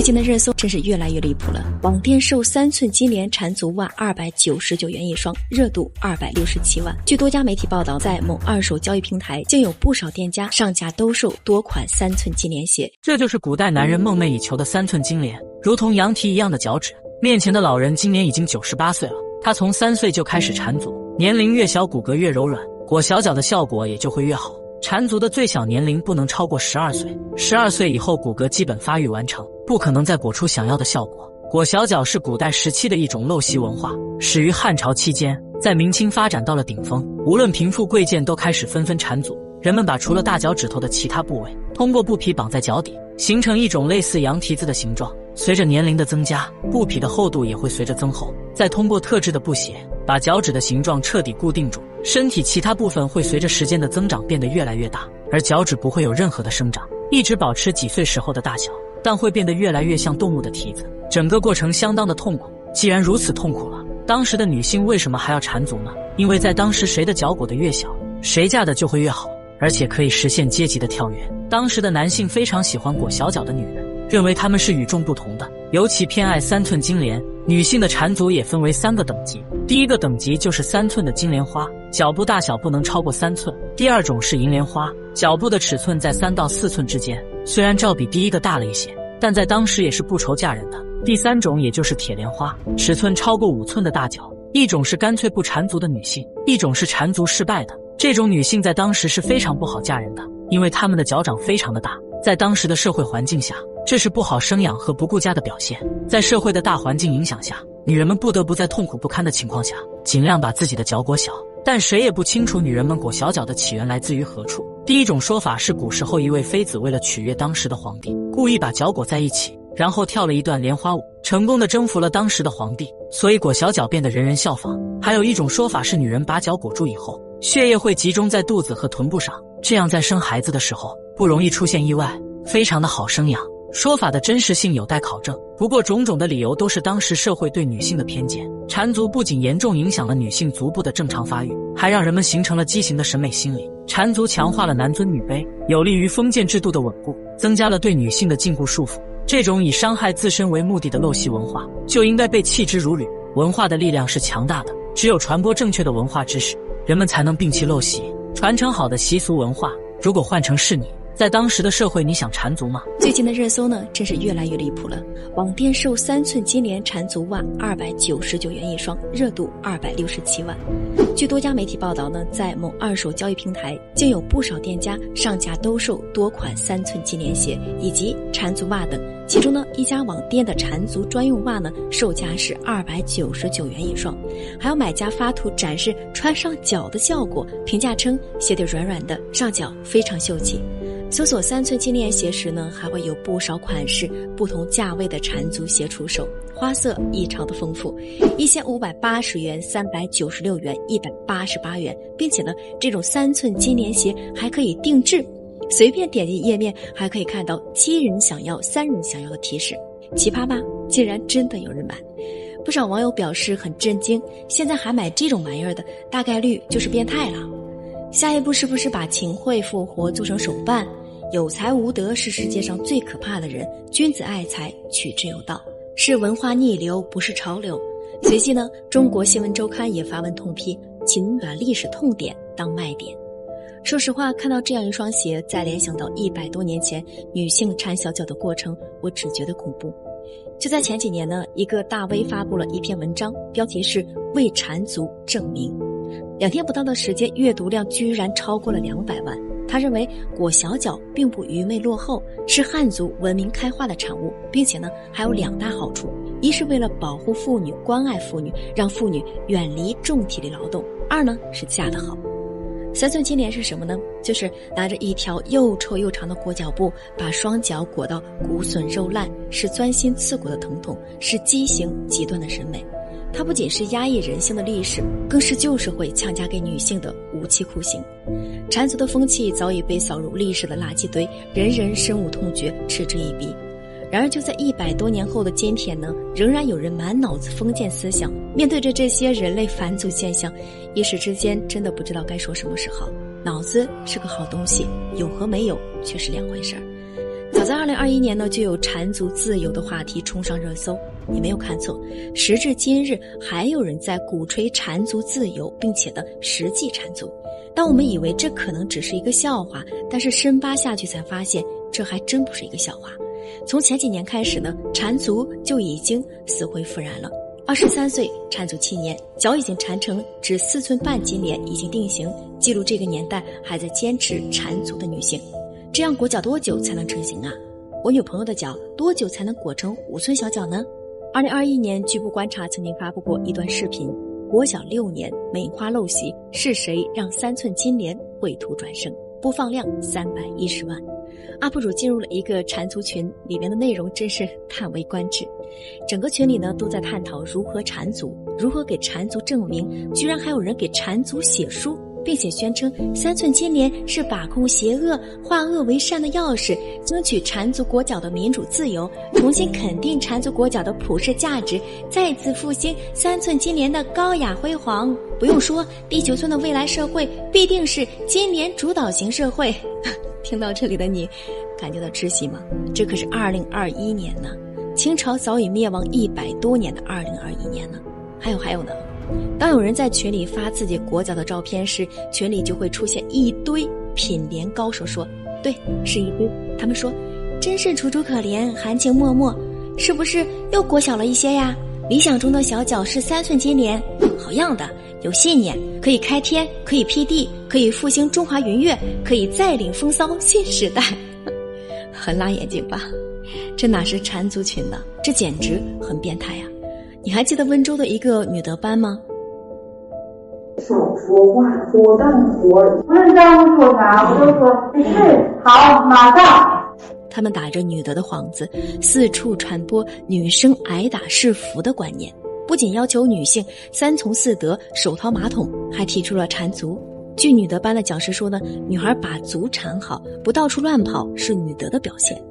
最近的热搜真是越来越离谱了。网店售三寸金莲缠足袜二百九十九元一双，热度二百六十七万。据多家媒体报道，在某二手交易平台，竟有不少店家上架兜售多款三寸金莲鞋。这就是古代男人梦寐以求的三寸金莲，如同羊蹄一样的脚趾。面前的老人今年已经九十八岁了，他从三岁就开始缠足，年龄越小，骨骼越柔软，裹小脚的效果也就会越好。缠足的最小年龄不能超过十二岁，十二岁以后骨骼基本发育完成，不可能再裹出想要的效果。裹小脚是古代时期的一种陋习文化，始于汉朝期间，在明清发展到了顶峰，无论贫富贵贱都开始纷纷缠足。人们把除了大脚趾头的其他部位，通过布匹绑在脚底，形成一种类似羊蹄子的形状。随着年龄的增加，布匹的厚度也会随着增厚，再通过特制的布鞋把脚趾的形状彻底固定住。身体其他部分会随着时间的增长变得越来越大，而脚趾不会有任何的生长，一直保持几岁时候的大小，但会变得越来越像动物的蹄子。整个过程相当的痛苦。既然如此痛苦了，当时的女性为什么还要缠足呢？因为在当时，谁的脚裹得越小，谁嫁的就会越好，而且可以实现阶级的跳跃。当时的男性非常喜欢裹小脚的女人，认为她们是与众不同的，尤其偏爱三寸金莲。女性的缠足也分为三个等级，第一个等级就是三寸的金莲花，脚部大小不能超过三寸；第二种是银莲花，脚部的尺寸在三到四寸之间，虽然照比第一个大了一些，但在当时也是不愁嫁人的；第三种也就是铁莲花，尺寸超过五寸的大脚。一种是干脆不缠足的女性，一种是缠足失败的。这种女性在当时是非常不好嫁人的，因为她们的脚掌非常的大，在当时的社会环境下。这是不好生养和不顾家的表现，在社会的大环境影响下，女人们不得不在痛苦不堪的情况下，尽量把自己的脚裹小。但谁也不清楚女人们裹小脚的起源来自于何处。第一种说法是古时候一位妃子为了取悦当时的皇帝，故意把脚裹在一起，然后跳了一段莲花舞，成功的征服了当时的皇帝，所以裹小脚变得人人效仿。还有一种说法是女人把脚裹住以后，血液会集中在肚子和臀部上，这样在生孩子的时候不容易出现意外，非常的好生养。说法的真实性有待考证，不过种种的理由都是当时社会对女性的偏见。缠足不仅严重影响了女性足部的正常发育，还让人们形成了畸形的审美心理。缠足强化了男尊女卑，有利于封建制度的稳固，增加了对女性的禁锢束缚。这种以伤害自身为目的的陋习文化，就应该被弃之如履。文化的力量是强大的，只有传播正确的文化知识，人们才能摒弃陋习，传承好的习俗文化。如果换成是你，在当时的社会，你想缠足吗？最近的热搜呢，真是越来越离谱了。网店售三寸金莲缠足袜二百九十九元一双，热度二百六十七万。据多家媒体报道呢，在某二手交易平台，竟有不少店家上架兜售多款三寸金莲鞋以及缠足袜等。其中呢，一家网店的缠足专用袜呢，售价是二百九十九元一双，还有买家发图展示穿上脚的效果，评价称鞋底软软的，上脚非常秀气。搜索三寸金莲鞋时呢，还会有不少款式、不同价位的缠足鞋出售，花色异常的丰富，一千五百八十元、三百九十六元、一百八十八元，并且呢，这种三寸金莲鞋还可以定制，随便点击页面还可以看到七人想要、三人想要的提示，奇葩吧？竟然真的有人买，不少网友表示很震惊，现在还买这种玩意儿的，大概率就是变态了。下一步是不是把秦桧复活做成手办？有才无德是世界上最可怕的人，君子爱财，取之有道，是文化逆流，不是潮流。随即呢，中国新闻周刊也发文痛批请把历史痛点当卖点。说实话，看到这样一双鞋，再联想到一百多年前女性缠小脚的过程，我只觉得恐怖。就在前几年呢，一个大 V 发布了一篇文章，标题是“为缠足正名”。两天不到的时间，阅读量居然超过了两百万。他认为裹小脚并不愚昧落后，是汉族文明开化的产物，并且呢还有两大好处：一是为了保护妇女、关爱妇女，让妇女远离重体力劳动；二呢是嫁得好。三寸金莲是什么呢？就是拿着一条又臭又长的裹脚布，把双脚裹到骨损肉烂，是钻心刺骨的疼痛，是畸形极端的审美。它不仅是压抑人性的历史，更是旧社会强加给女性的无期酷刑。缠足的风气早已被扫入历史的垃圾堆，人人深恶痛绝，嗤之以鼻。然而，就在一百多年后的今天呢，仍然有人满脑子封建思想。面对着这些人类返祖现象，一时之间真的不知道该说什么是好。脑子是个好东西，有和没有却是两回事儿。早在二零二一年呢，就有缠足自由的话题冲上热搜。你没有看错，时至今日，还有人在鼓吹缠足自由，并且的实际缠足。当我们以为这可能只是一个笑话，但是深扒下去才发现，这还真不是一个笑话。从前几年开始呢，缠足就已经死灰复燃了。二十三岁缠足七年，脚已经缠成只四寸半金莲，已经定型，记录这个年代还在坚持缠足的女性。这样裹脚多久才能成型啊？我女朋友的脚多久才能裹成五寸小脚呢？二零二一年，据不观察曾经发布过一段视频，裹脚六年，梅花陋习，是谁让三寸金莲绘图转生？播放量三百一十万。UP 主进入了一个缠足群，里面的内容真是叹为观止。整个群里呢都在探讨如何缠足，如何给缠足正名，居然还有人给缠足写书。并且宣称三寸金莲是把控邪恶、化恶为善的钥匙，争取缠足裹脚的民主自由，重新肯定缠足裹脚的普世价值，再次复兴三寸金莲的高雅辉煌。不用说，地球村的未来社会必定是金莲主导型社会。听到这里的你，感觉到窒息吗？这可是二零二一年呢，清朝早已灭亡一百多年的二零二一年呢。还有还有呢。当有人在群里发自己裹脚的照片时，群里就会出现一堆品联高手说：“对，是一堆。”他们说：“真是楚楚可怜，含情脉脉，是不是又裹小了一些呀？”理想中的小脚是三寸金莲，好样的！有信念，可以开天，可以辟地，可以复兴中华云月，可以再领风骚新时代，很辣眼睛吧？这哪是缠足群呢？这简直很变态呀！你还记得温州的一个女德班吗？少说话，多干活。不是这样说啥，我就说是好，马上。他们打着女德的幌子，四处传播女生挨打是福的观念，不仅要求女性三从四德、手掏马桶，还提出了缠足。据女德班的讲师说呢，女孩把足缠好，不到处乱跑，是女德的表现。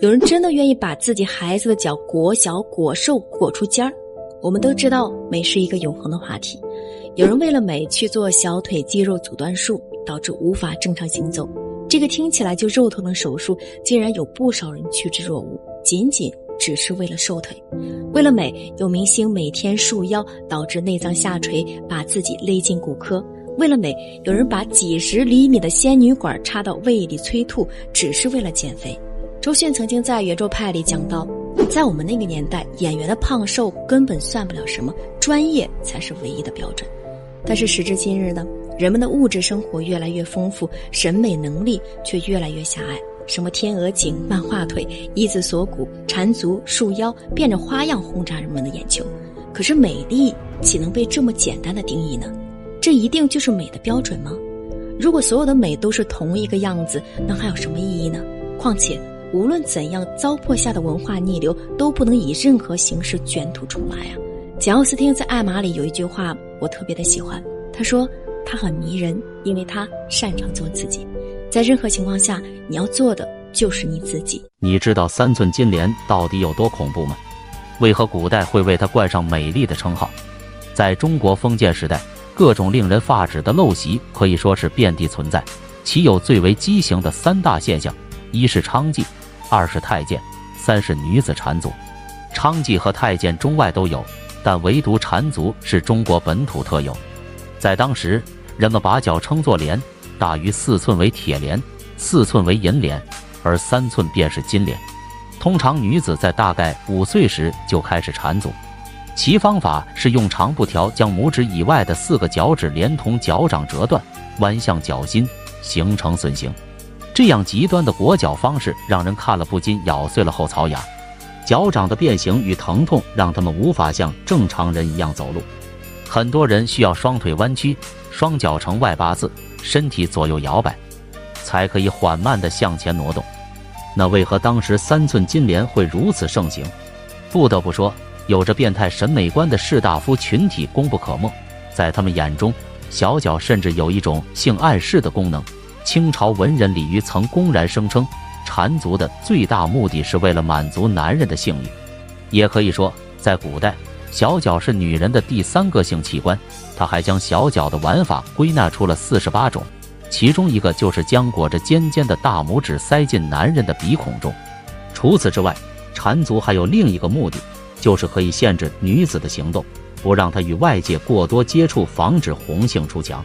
有人真的愿意把自己孩子的脚裹小、裹瘦、裹出尖儿？我们都知道美是一个永恒的话题，有人为了美去做小腿肌肉阻断术，导致无法正常行走。这个听起来就肉疼的手术，竟然有不少人趋之若鹜，仅仅只是为了瘦腿。为了美，有明星每天束腰，导致内脏下垂，把自己勒进骨科。为了美，有人把几十厘米的仙女管插到胃里催吐，只是为了减肥。周迅曾经在圆桌派里讲到。在我们那个年代，演员的胖瘦根本算不了什么，专业才是唯一的标准。但是时至今日呢，人们的物质生活越来越丰富，审美能力却越来越狭隘。什么天鹅颈、漫画腿、一字锁骨、缠足、束腰，变着花样轰炸人们的眼球。可是美丽岂能被这么简单的定义呢？这一定就是美的标准吗？如果所有的美都是同一个样子，那还有什么意义呢？况且。无论怎样糟粕下的文化逆流，都不能以任何形式卷土重来啊！简奥斯汀在《艾玛》里有一句话，我特别的喜欢。他说：“他很迷人，因为他擅长做自己。在任何情况下，你要做的就是你自己。”你知道三寸金莲到底有多恐怖吗？为何古代会为它冠上美丽的称号？在中国封建时代，各种令人发指的陋习可以说是遍地存在，其有最为畸形的三大现象：一是娼妓。二是太监，三是女子缠足。娼妓和太监中外都有，但唯独缠足是中国本土特有。在当时，人们把脚称作莲，大于四寸为铁莲，四寸为银莲，而三寸便是金莲。通常女子在大概五岁时就开始缠足，其方法是用长布条将拇指以外的四个脚趾连同脚掌折断，弯向脚心，形成笋形。这样极端的裹脚方式让人看了不禁咬碎了后槽牙。脚掌的变形与疼痛让他们无法像正常人一样走路，很多人需要双腿弯曲，双脚呈外八字，身体左右摇摆，才可以缓慢地向前挪动。那为何当时三寸金莲会如此盛行？不得不说，有着变态审美观的士大夫群体功不可没，在他们眼中，小脚甚至有一种性暗示的功能。清朝文人李渔曾公然声称，缠足的最大目的是为了满足男人的性欲。也可以说，在古代，小脚是女人的第三个性器官。他还将小脚的玩法归纳出了四十八种，其中一个就是将裹着尖尖的大拇指塞进男人的鼻孔中。除此之外，缠足还有另一个目的，就是可以限制女子的行动，不让她与外界过多接触，防止红杏出墙，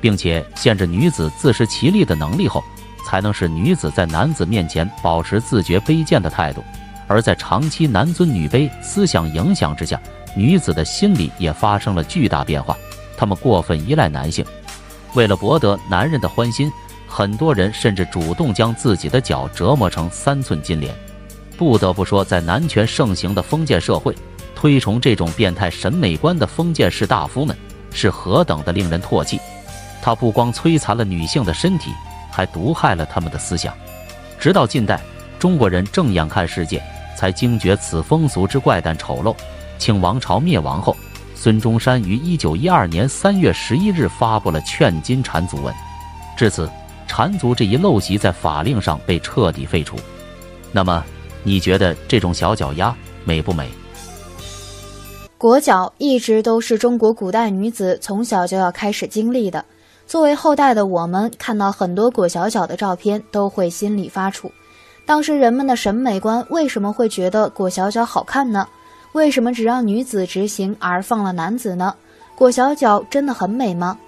并且限制女子自食其力的能力后，才能使女子在男子面前保持自觉卑贱的态度。而在长期男尊女卑思想影响之下，女子的心理也发生了巨大变化，她们过分依赖男性，为了博得男人的欢心，很多人甚至主动将自己的脚折磨成三寸金莲。不得不说，在男权盛行的封建社会，推崇这种变态审美观的封建士大夫们是何等的令人唾弃。他不光摧残了女性的身体，还毒害了他们的思想。直到近代，中国人正眼看世界。才惊觉此风俗之怪诞丑陋。清王朝灭亡后，孙中山于一九一二年三月十一日发布了劝禁缠足文，至此，缠足这一陋习在法令上被彻底废除。那么，你觉得这种小脚丫美不美？裹脚一直都是中国古代女子从小就要开始经历的。作为后代的我们，看到很多裹小脚的照片，都会心里发怵。当时人们的审美观为什么会觉得裹小脚好看呢？为什么只让女子执行而放了男子呢？裹小脚真的很美吗？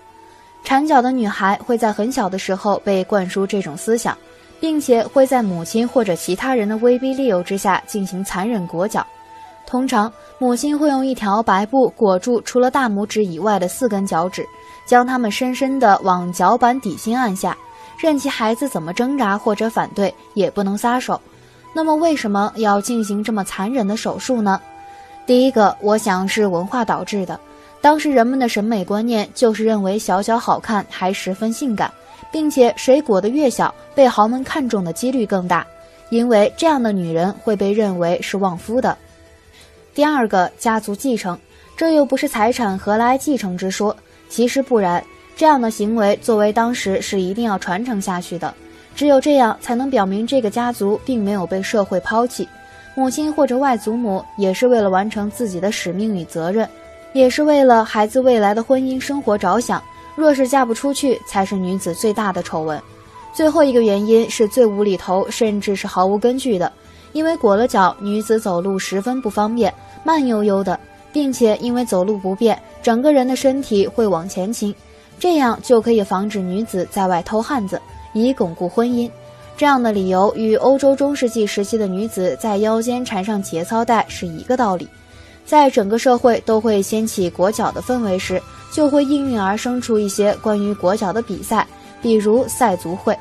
缠脚的女孩会在很小的时候被灌输这种思想，并且会在母亲或者其他人的威逼利诱之下进行残忍裹脚。通常，母亲会用一条白布裹住除了大拇指以外的四根脚趾，将他们深深地往脚板底心按下。任其孩子怎么挣扎或者反对，也不能撒手。那么，为什么要进行这么残忍的手术呢？第一个，我想是文化导致的。当时人们的审美观念就是认为小小好看，还十分性感，并且谁裹得越小，被豪门看中的几率更大，因为这样的女人会被认为是旺夫的。第二个，家族继承，这又不是财产何来继承之说，其实不然。这样的行为作为当时是一定要传承下去的，只有这样才能表明这个家族并没有被社会抛弃。母亲或者外祖母也是为了完成自己的使命与责任，也是为了孩子未来的婚姻生活着想。若是嫁不出去，才是女子最大的丑闻。最后一个原因是最无厘头，甚至是毫无根据的，因为裹了脚，女子走路十分不方便，慢悠悠的，并且因为走路不便，整个人的身体会往前倾。这样就可以防止女子在外偷汉子，以巩固婚姻。这样的理由与欧洲中世纪时期的女子在腰间缠上节操带是一个道理。在整个社会都会掀起裹脚的氛围时，就会应运而生出一些关于裹脚的比赛，比如赛足会。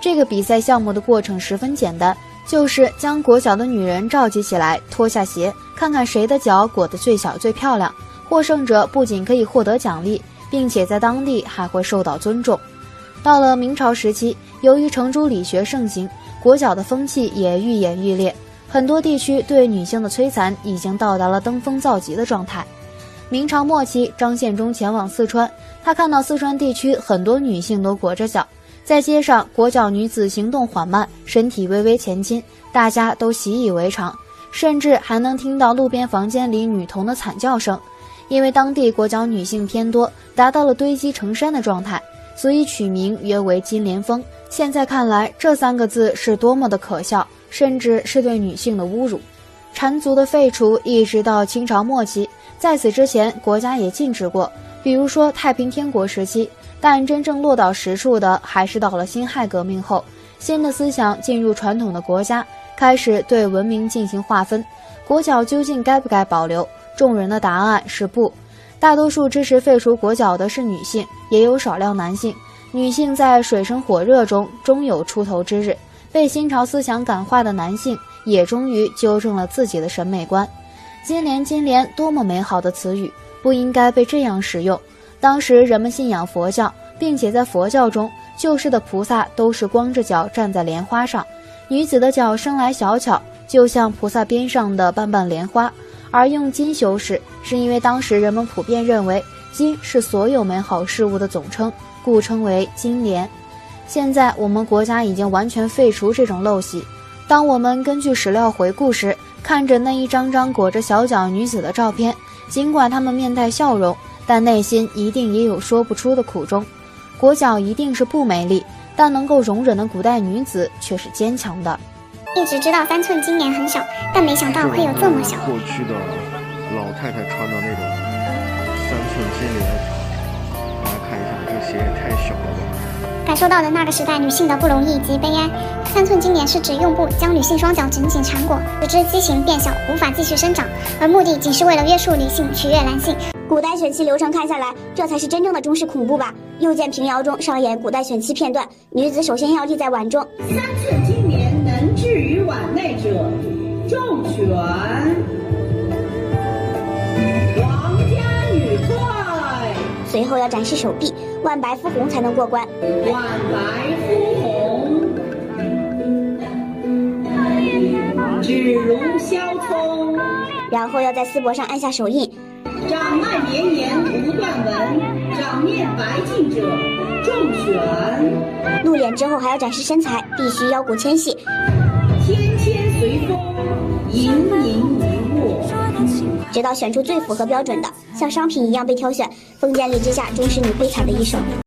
这个比赛项目的过程十分简单，就是将裹脚的女人召集起来，脱下鞋，看看谁的脚裹得最小最漂亮。获胜者不仅可以获得奖励。并且在当地还会受到尊重。到了明朝时期，由于程朱理学盛行，裹脚的风气也愈演愈烈。很多地区对女性的摧残已经到达了登峰造极的状态。明朝末期，张献忠前往四川，他看到四川地区很多女性都裹着脚，在街上裹脚女子行动缓慢，身体微微前倾，大家都习以为常，甚至还能听到路边房间里女童的惨叫声。因为当地裹脚女性偏多，达到了堆积成山的状态，所以取名约为“金莲峰”。现在看来，这三个字是多么的可笑，甚至是对女性的侮辱。缠足的废除一直到清朝末期，在此之前，国家也禁止过，比如说太平天国时期。但真正落到实处的，还是到了辛亥革命后，新的思想进入传统的国家，开始对文明进行划分，裹脚究竟该不该保留？众人的答案是不，大多数支持废除裹脚的是女性，也有少量男性。女性在水深火热中终有出头之日，被新潮思想感化的男性也终于纠正了自己的审美观。金莲，金莲，多么美好的词语，不应该被这样使用。当时人们信仰佛教，并且在佛教中，救世的菩萨都是光着脚站在莲花上，女子的脚生来小巧，就像菩萨边上的瓣瓣莲花。而用金修饰，是因为当时人们普遍认为金是所有美好事物的总称，故称为金莲。现在我们国家已经完全废除这种陋习。当我们根据史料回顾时，看着那一张张裹着小脚女子的照片，尽管她们面带笑容，但内心一定也有说不出的苦衷。裹脚一定是不美丽，但能够容忍的古代女子却是坚强的。一直知道三寸金莲很小，但没想到会有这么小。过去的老太太穿的那种三寸金莲，大家看一下，这鞋也太小了吧！感受到了那个时代女性的不容易及悲哀。三寸金莲是指用布将女性双脚紧紧缠裹，使之畸形变小，无法继续生长，而目的仅是为了约束女性，取悦男性。古代选妻流程看下来，这才是真正的中式恐怖吧？又见平遥中上演古代选妻片段，女子首先要立在碗中。三寸置于碗内者，重选。王家女退。随后要展示手臂，万白肤红才能过关。万白肤红，指如削葱。然后要在丝帛上按下手印。掌脉绵延不断纹，掌面白净者重拳。露脸之后还要展示身材，必须腰骨纤细。盈盈一握。直到选出最符合标准的，像商品一样被挑选。封建礼之下，终是你悲惨的一生。